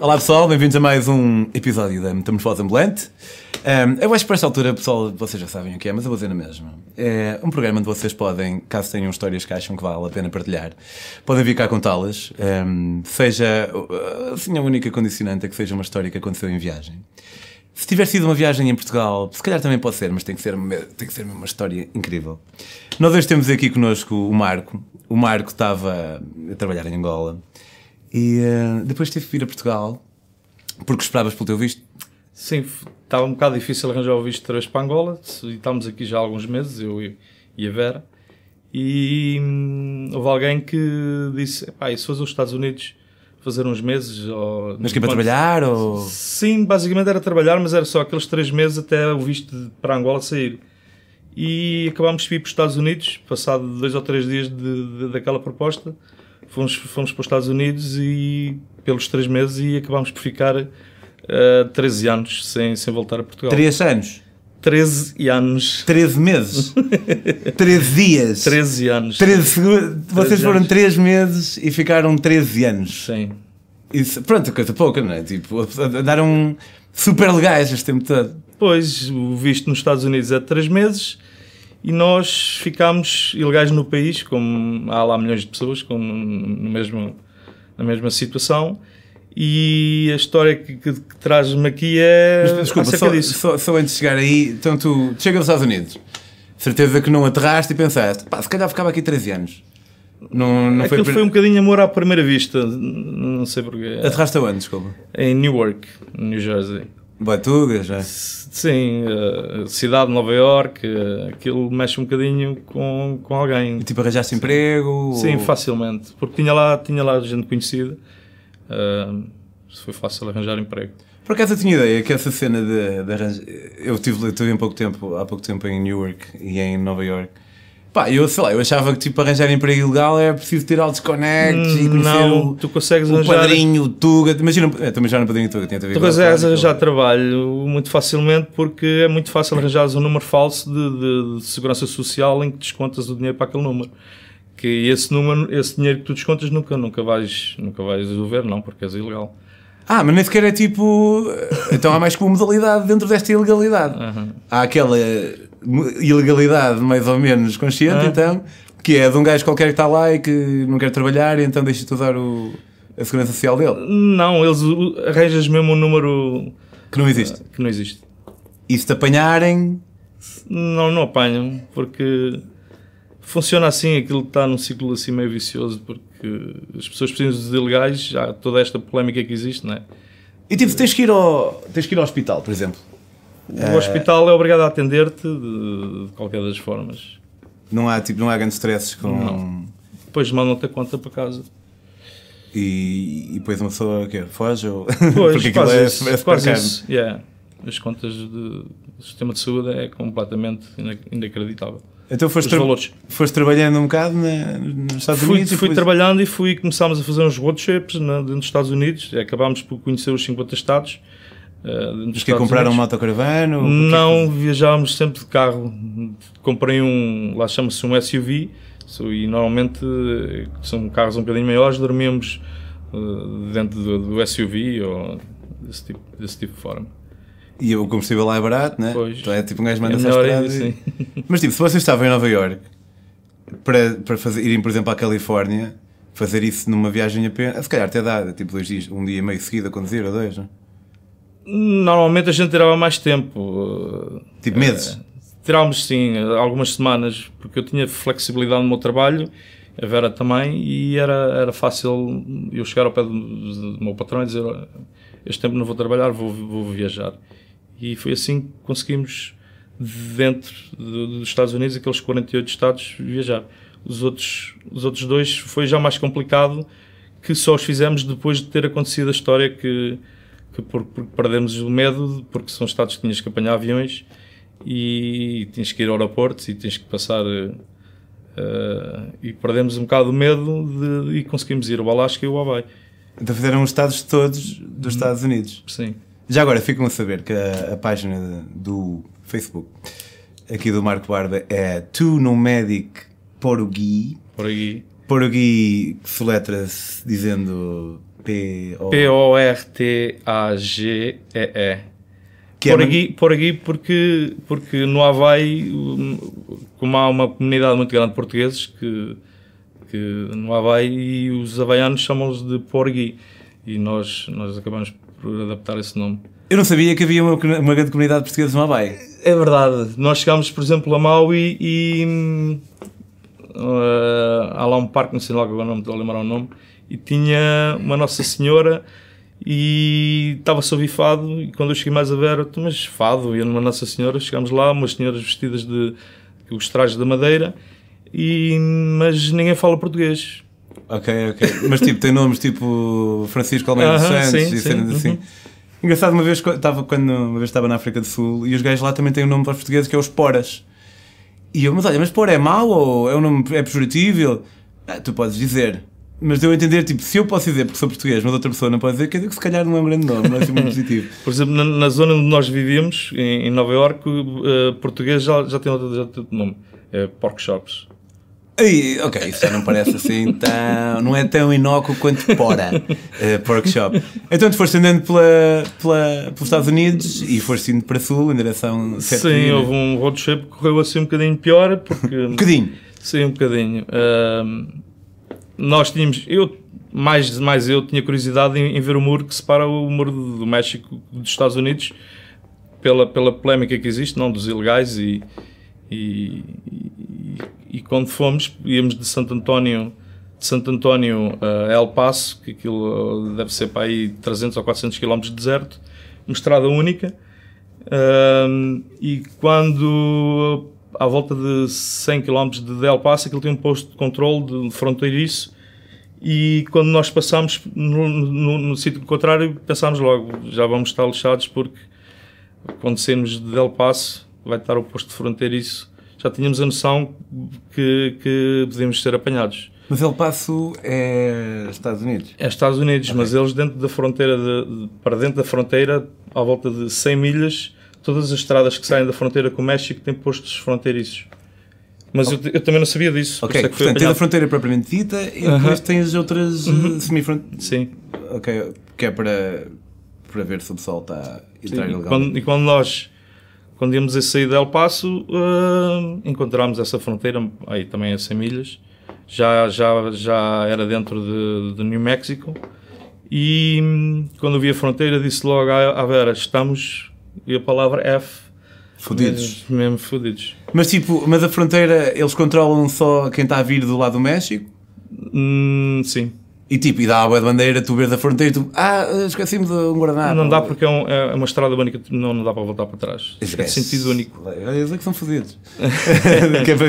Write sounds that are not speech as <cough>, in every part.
Olá pessoal, bem-vindos a mais um episódio da Metamorfose Ambulante. Um, eu acho que para esta altura, pessoal, vocês já sabem o que é, mas eu vou dizer na mesma. É um programa onde vocês podem, caso tenham histórias que acham que vale a pena partilhar, podem vir cá contá-las. Um, seja, assim, a única condicionante é que seja uma história que aconteceu em viagem. Se tiver sido uma viagem em Portugal, se calhar também pode ser, mas tem que ser, tem que ser uma história incrível. Nós hoje temos aqui connosco o Marco. O Marco estava a trabalhar em Angola e uh, depois teve que vir a Portugal porque esperavas pelo teu visto. Sim, estava um bocado difícil arranjar o visto de para Angola e estamos aqui já há alguns meses, eu e a Vera. E hum, houve alguém que disse: se fosse os Estados Unidos fazer uns meses? Ou, mas que para trabalhar? Ou... Sim, basicamente era trabalhar, mas era só aqueles três meses até o visto para Angola sair. E acabámos de ir para os Estados Unidos, passado dois ou três dias de, de, daquela proposta fomos, fomos para os Estados Unidos e pelos três meses e acabámos por ficar uh, eh, 13 anos sem, sem voltar a Portugal. 3 anos? 13 anos. 13 meses? <laughs> 13 dias? 13 anos. 13, vocês foram 3 meses e ficaram 13 anos? Sim. Isso, pronto, coisa pouca, não é? Tipo, andaram super legais este tempo todo. Pois, o visto nos Estados Unidos é de 3 meses e nós ficámos ilegais no país, como há lá milhões de pessoas com, no mesmo, na mesma situação. E a história que, que, que traz-me aqui é. Mas, desculpa, só, só, só, antes de chegar aí, então tu chegas aos Estados Unidos, certeza que não aterraste e pensaste, pá, se calhar ficava aqui 13 anos. Não, não Aquilo foi, foi um bocadinho amor à primeira vista, não sei porquê. Aterraste aonde, desculpa? Em Newark, New Jersey. Batuga já? Sim, uh, cidade de Nova York, uh, aquilo mexe um bocadinho com, com alguém. E tipo, arranjaste emprego? Sim, ou... facilmente, porque tinha lá, tinha lá gente conhecida, uh, foi fácil arranjar emprego. Por acaso eu tinha ideia que essa cena de, de arranjar. Eu tive, tive um pouco tempo, há pouco tempo em Newark e em Nova York Pá, eu sei lá, eu achava que tipo arranjar emprego ilegal é preciso ter altos connects hum, e conhecer não, o, tu consegues o arranjar... padrinho, o Tuga. Imagina, eu também já no padrinho Tuga tinha Tu consegues arranjar trabalho muito facilmente porque é muito fácil arranjar um número falso de, de, de, segurança social em que descontas o dinheiro para aquele número. Que esse número, esse dinheiro que tu descontas nunca, nunca vais, nunca vais devolver, não, porque és ilegal. Ah, mas nem sequer é tipo. Então há mais que uma modalidade dentro desta ilegalidade. Uhum. Há aquela ilegalidade mais ou menos consciente, então, que é de um gajo qualquer que está lá e que não quer trabalhar e então deixa-te usar o, a segurança social dele. Não, eles arranjas mesmo um número que não existe. Que não existe. E se te apanharem. Não, não apanham, porque funciona assim, aquilo está num ciclo assim meio vicioso, porque as pessoas precisam de ilegais, já toda esta polémica que existe, não é? E tipo, tens que ir ao, tens que ir ao hospital, por exemplo. O uh, hospital é obrigado a atender-te de, de, qualquer das formas. Não há, tipo, não há grandes stresses com. Não. Depois mandam-te a conta para casa. E, e depois uma pessoa que foge ou. <laughs> Pois, Porque quase é, isso, é quase isso. Yeah. As contas do sistema de saúde é completamente inacreditável. Então foste, tra foste trabalhando um bocado na, nos Estados fui, Unidos? Fui depois... trabalhando e fui começámos a fazer uns road na, dentro dos Estados Unidos. Acabámos por conhecer os 50 estados Uh, que compraram um motocaravana? Não, que... viajávamos sempre de carro. Comprei um, lá chama-se um SUV, e normalmente são carros um bocadinho maiores, dormíamos uh, dentro do, do, SUV ou desse tipo, desse tipo de forma. E o combustível lá é barato, né? Pois. Então é tipo um gajo manda é e... Mas tipo, se vocês estavam em Nova York para, para fazer, irem, por exemplo, à Califórnia, fazer isso numa viagem apenas, se calhar até dá, tipo dois dias, um dia meio seguido a conduzir ou dois, não? Normalmente a gente tirava mais tempo. Tipo meses? Uh, tirávamos sim, algumas semanas, porque eu tinha flexibilidade no meu trabalho, a Vera também, e era, era fácil eu chegar ao pé do, do meu patrão e dizer: Este tempo não vou trabalhar, vou, vou viajar. E foi assim que conseguimos, dentro dos Estados Unidos, aqueles 48 estados, viajar. Os outros, os outros dois foi já mais complicado, que só os fizemos depois de ter acontecido a história que que por, porque perdemos o medo, porque são estados que tinhas que apanhar aviões e tinhas que ir ao aeroporto e tens que passar. Uh, e perdemos um bocado o medo de, e conseguimos ir ao Alasca e ao Hawaii. Então fizeram os estados todos dos Estados Unidos? Sim. Já agora ficam a saber que a, a página do Facebook aqui do Marco Barba é Tu Nomadic Porugui. Porugui. Porgui que se letra-se dizendo P O P-O-R-T-A-G-E-E. Que é Por aqui, por aqui porque, porque no Havaí, como há uma comunidade muito grande de portugueses, que, que no Havaí os havaianos chamam-os de Porgui. E nós, nós acabamos por adaptar esse nome. Eu não sabia que havia uma, uma grande comunidade portuguesa no Havaí. É verdade. Nós chegámos, por exemplo, a Maui e uh, há lá um parque, não sei lá agora não me estou a lembrar o nome, e tinha uma Nossa Senhora e estava-se a ouvir fado e quando eu cheguei mais a ver, "Então, mas fado, e uma Nossa Senhora, chegámos lá, umas senhoras vestidas de com os trajes da madeira, e, mas ninguém fala português. Ok, ok. Mas tipo, tem nomes tipo Francisco Almeida dos Aham, Santos sim, e cenas assim. uhum. Engraçado, uma vez, estava, quando, uma vez estava na África do Sul e os gajos lá também têm um nome para os portugueses que é os Poras. E eu, mas olha, mas Pora é mau ou é um nome é pejorativo? "Ah, tu podes dizer. Mas deu a entender, tipo, se eu posso dizer porque sou português, mas outra pessoa não pode dizer, quer dizer que se calhar não é um grande nome, não é assim muito positivo. <laughs> Por exemplo, na, na zona onde nós vivíamos, em, em Nova Iorque, uh, português já, já tem outro, já tem outro nome, é Pork Shops. Aí, ok, isso já não parece assim tão. não é tão inócuo quanto Pora, uh, Pork Shop. Então tu foste andando pela, pela, pelos Estados Unidos e foste indo para sul em direção Sim, milhas. houve um road trip que correu assim um bocadinho pior, porque... Um bocadinho. Sim, um bocadinho. Ahm, nós tínhamos, eu, mais, mais eu, tinha curiosidade em, em ver o muro que separa o muro do, do México dos Estados Unidos, pela, pela polémica que existe, não, dos ilegais, e, e, e, quando fomos, íamos de Santo António, de Santo António a El Paso, que aquilo uh, deve ser para aí 300 ou 400 km de deserto, uma estrada única, Ahm, e quando à volta de 100 km de Del Paso, aquilo tem um posto de controle de fronteiriço. E quando nós passámos no, no, no sítio contrário pensámos logo, já vamos estar lixados porque quando saímos de Del Paso vai estar o posto de fronteiriço já tínhamos a noção que, que podíamos ser apanhados. Mas El Paso é Estados Unidos. É Estados Unidos, mas eles dentro da fronteira, de, para dentro da fronteira, à volta de 100 milhas, todas as estradas que saem da fronteira com o México têm postos fronteiriços. Mas eu, eu também não sabia disso. Ok, é que portanto tens a fronteira propriamente dita e Aham. depois tens outras uh, semifronteiras. Sim. Ok, que é para, para ver se o pessoal está a entrar E quando, e quando nós, quando íamos a sair de El Paso, ah, encontramos essa fronteira, aí também a 100 milhas, já, já, já era dentro de, de New Mexico, e quando vi a fronteira disse logo à, à Vera, estamos, e a palavra F, Fodidos. mesmo, mesmo fodidos. Mas tipo, mas a fronteira eles controlam só quem está a vir do lado do México? Hum, sim. E tipo, e dá a boa de bandeira, tu vês a fronteira e tu, ah, esqueci-me de um guardanapo. não dá porque é, um- é uma estrada única, não, não dá para voltar para trás. É Esquece. sentido único. Eles é que são fodidos. <laughs> que é para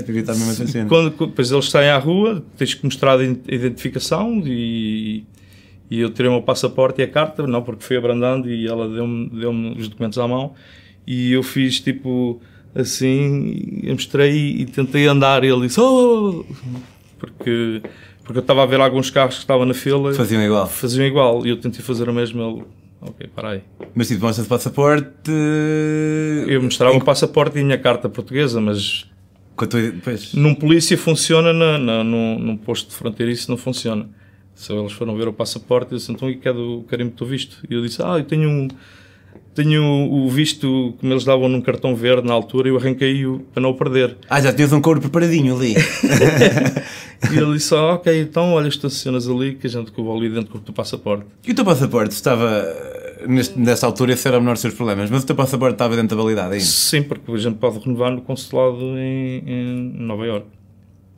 para evitar essa cena. Quando, depois eles saem à rua, tens que mostrar a ident- identificação e, e eu tirei o meu passaporte e a carta, não porque fui abrandando e ela deu-me deu os documentos à mão e eu fiz tipo assim, eu mostrei e tentei andar e ele disse oh! porque, porque eu estava a ver alguns carros que estavam na fila Faziam igual. faziam igual e eu tentei fazer o mesmo ele, ok, para aí. Mas tipo, mostras o passaporte. Eu mostrava o passaporte e a minha carta portuguesa, mas Quando tu, depois, Num polícia funciona, na, na, num, num posto de fronteira isso não funciona. Se eles foram ver o passaporte, eu disse, então e que é do carimbo do visto? E eu disse, ah, eu tenho um, tenho o visto, como eles davam num cartão verde na altura, eu arranquei-o para não o perder. Ah, já tinhas um couro preparadinho ali. <laughs> E ele disse, ah, ok, então olha, estacionas ali que a gente que eu vou ali dentro do passaporte. E o teu passaporte estava. Neste, nesta altura, esse era o menor dos seus problemas, mas o teu passaporte estava dentro da validade ainda. Sim, porque a gente pode renovar no consulado em, em Nova Iorque.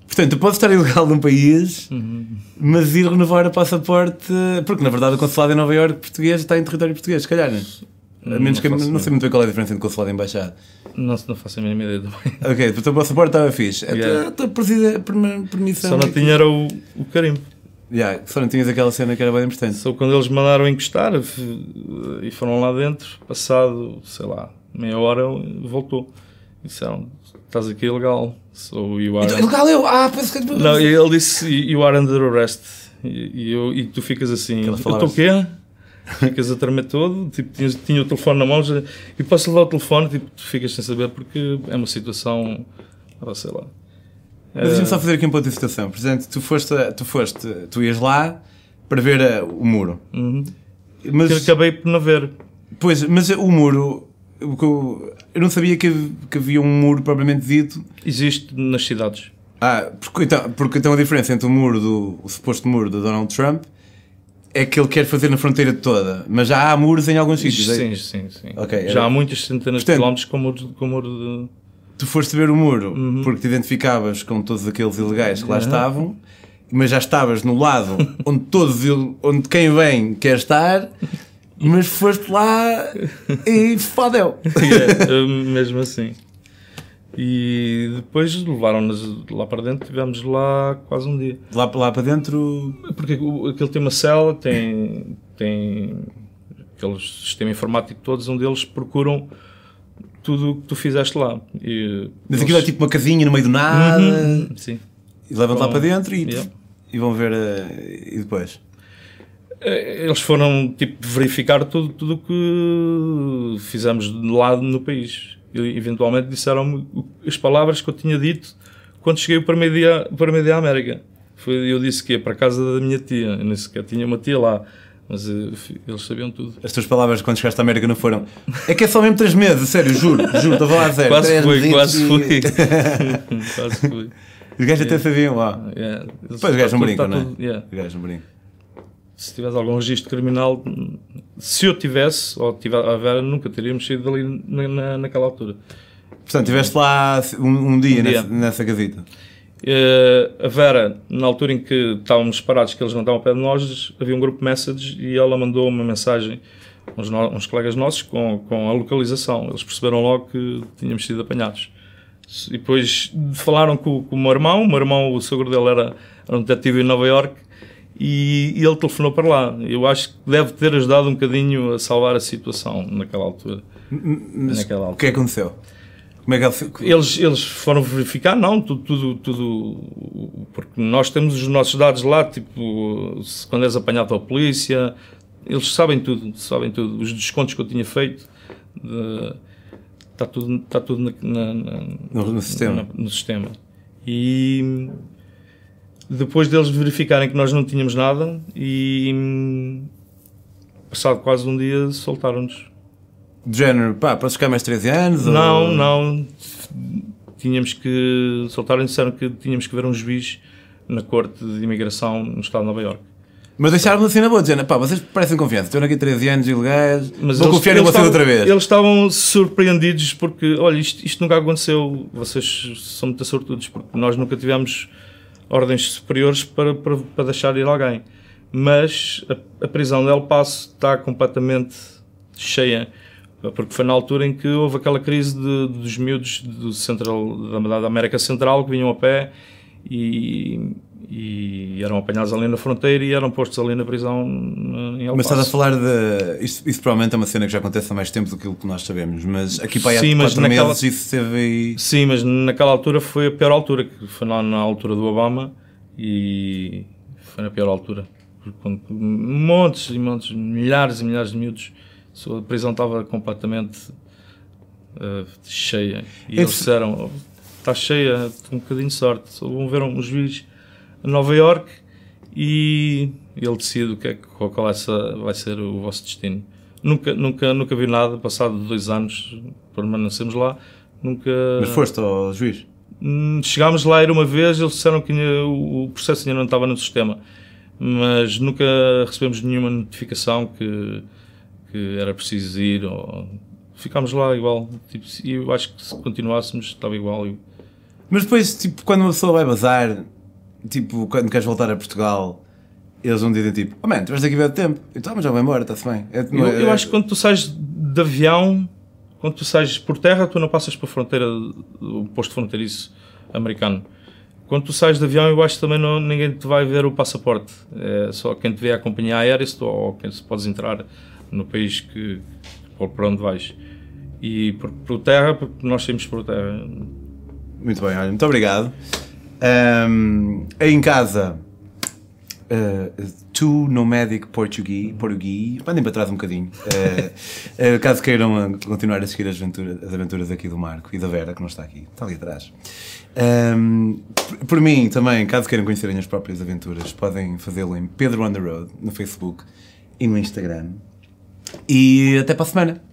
Portanto, tu podes estar ilegal num país, Uhum. mas ir renovar o passaporte. Porque na verdade o consulado em Nova Iorque português está em território português, se calhar. Não, a Não menos que, faço não ideia. sei muito bem qual é a diferença entre consulado e embaixada. Não, não faço a mínima ideia também. <laughs> Ok, o teu passaporte estava fixe. A Yeah. tua- a tua permissão. Só não tinha era o, o carimbo. Yeah, só não tinhas aquela cena que era bem importante. Só quando eles mandaram encostar e foram lá dentro, passado, sei lá, meia hora, voltou. Disseram: Estás aqui ilegal. So you are. Então, ilegal eu! Ah, penso que. Não, e ele disse: You are under arrest. E, e eu, e tu ficas assim: Eu estou o quê? <laughs> Ficas a tremer todo, tipo, tinha, tinha o telefone na mão já- e posso levar o telefone, tipo, tu ficas sem saber porque é uma situação, ah, sei lá. Mas deixa-me só fazer aqui um ponto de situação. Por exemplo, tu foste, tu foste, tu ias lá para ver uh, o muro. Uhum. Mas, Que acabei por não ver. pois, mas o muro, eu, eu não sabia que, que havia um muro propriamente dito. Existe nas cidades. Ah, porque então, porque então a diferença entre o muro do, o suposto muro do Donald Trump é que ele quer fazer na fronteira toda, mas já há muros em alguns sítios. é? Sim, sim, sim. Ok, Já era- há muitas centenas Portanto- de quilómetros com muro, com muro de. Tu foste ver o muro Uhum. porque te identificavas com todos aqueles ilegais que lá estavam, mas já estavas no lado <laughs> onde todos onde quem vem quer estar, mas foste lá e fodeu. <laughs> É, mesmo assim. E depois levaram-nos lá para dentro, tivemos lá quase um dia. Lá, lá para dentro. Porque o- aquele tem uma cela, tem, tem aquele sistema informático todos, onde eles procuram tudo o que tu fizeste lá. E Mas eles- aquilo é tipo uma casinha no meio do nada Uhum, Sim. e levam-te lá Bom, para dentro e, yeah. e vão ver. eh, e depois. Eh, Eles foram tipo verificar tudo tudo o que fizemos de lado no país. Eventualmente disseram-me as palavras que eu tinha dito quando cheguei para meio dia para meio dia à América. Foi, eu disse que ia para a casa da minha tia, eu nem sequer tinha uma tia lá, mas eh, eles sabiam tudo. As tuas palavras quando chegaste à América não foram. É que é só mesmo 3 meses, sério, juro, juro, estou a falar a sério. Quase mesitos quase foi. <laughs> quase foi. Os gajos até sabiam lá. Yeah. Eles- Depois os gajos não tá brincam, tudo- não é? tá tudo- yeah. Os gajos não brincam. Se tivesse algum registro criminal, se eu tivesse, ou tiver a Vera, nunca teríamos saído dali na, na- naquela altura. Portanto, estiveste lá um, um dia, Um dia. Nessa, nessa casita. Eh, a Vera, na altura em que estávamos parados, que eles não estavam ao pé de nós, havia um grupo de messages e ela mandou uma mensagem uns, no- uns colegas nossos com, com a localização. Eles perceberam logo que tínhamos sido apanhados. E depois falaram com, com o meu irmão. O meu irmão, o sogro dele era, era um detetive em Nova York e, e ele telefonou para lá. Eu acho que deve ter ajudado um bocadinho a salvar a situação naquela altura. Mas Naquela o altura. que é que aconteceu? Como é que ele... Eles, eles foram verificar, não, tudo, tudo, tudo, porque nós temos os nossos dados lá, tipo, quando és apanhado pela polícia, eles sabem tudo, sabem tudo, os descontos que eu tinha feito, está tudo, está tudo na- na- na, No, no sistema. no sistema. E depois deles verificarem que nós não tínhamos nada, e passado quase um dia soltaram-nos. De género, pá, podes ficar mais 13 anos? Não, ou... não. Tínhamos que. Soltaram e disseram que tínhamos que ver um juiz na corte de imigração no estado de Nova Iorque. Mas deixaram-me assim na boa, dizendo, pá, vocês parecem confiança, estão aqui 13 anos ilegais, Mas vou eles- confiar em vocês estavam- outra vez. Eles estavam surpreendidos porque, olha, isto, isto nunca aconteceu. Vocês são muito sortudos porque nós nunca tivemos ordens superiores para, para, para deixar ir alguém. Mas a, a prisão de El Paso está completamente cheia. Porque foi na altura em que houve aquela crise de- dos miúdos do Central, da, da América Central que vinham a pé e, e eram apanhados ali na fronteira e eram postos ali na prisão em El Mas estás a falar de. Isso, isso provavelmente é uma cena que já acontece há mais tempo do que o que nós sabemos, mas aqui para aí há Sim, mas 4 naquela- meses isso teve aí. Sim, mas naquela altura foi a pior altura, que foi na, na altura do Obama e foi na pior altura. Quando- montes e montes, milhares e milhares de miúdos, a prisão estava completamente eh, cheia. E Esse- eles disseram: está cheia, um bocadinho de sorte. Só vão ver um juiz a Nova York e ele decide o que é, qual qual é essa- vai ser o vosso destino. Nunca, nunca, nunca vi nada, passado dois anos, permanecemos lá, nunca... Mas foste ao juiz. Hum, Chegámos lá ir uma vez, eles disseram que o processo ainda não estava no sistema, mas nunca recebemos nenhuma notificação que, que era preciso ir. Ou... Ficámos lá igual. Tipo, e eu acho que se continuássemos estava igual. Eu- Mas depois, tipo, quando uma pessoa vai bazar, tipo, quando queres voltar a Portugal, eles vão dizer tipo, oh man, tu vais aqui ver tempo. Então, mas já vai embora, está-se bem. É- Eu, eu acho que quando tu sais de avião, quando tu sais por terra, tu não passas para a fronteira, o posto fronteiriço americano. Quando tu sais de avião, eu acho que também não, ninguém te vai ver o passaporte. É só quem te vê é a companhia aérea se tu- ou quem se podes entrar no país que, por onde vais. E por, por terra, porque nós saímos por terra. Muito bem, olha, muito obrigado. Aí em casa, uh, To Nomadic Portuguese, Portuguese. Mandem para trás um bocadinho. Uh, uh, <laughs> caso queiram continuar a seguir as aventuras, as aventuras aqui do Marco e da Vera, que não está aqui, está ali atrás. Um, por, por mim também, caso queiram conhecerem as próprias aventuras, podem fazê-lo em Pedro on the Road, no Facebook e no Instagram. E até para a semana.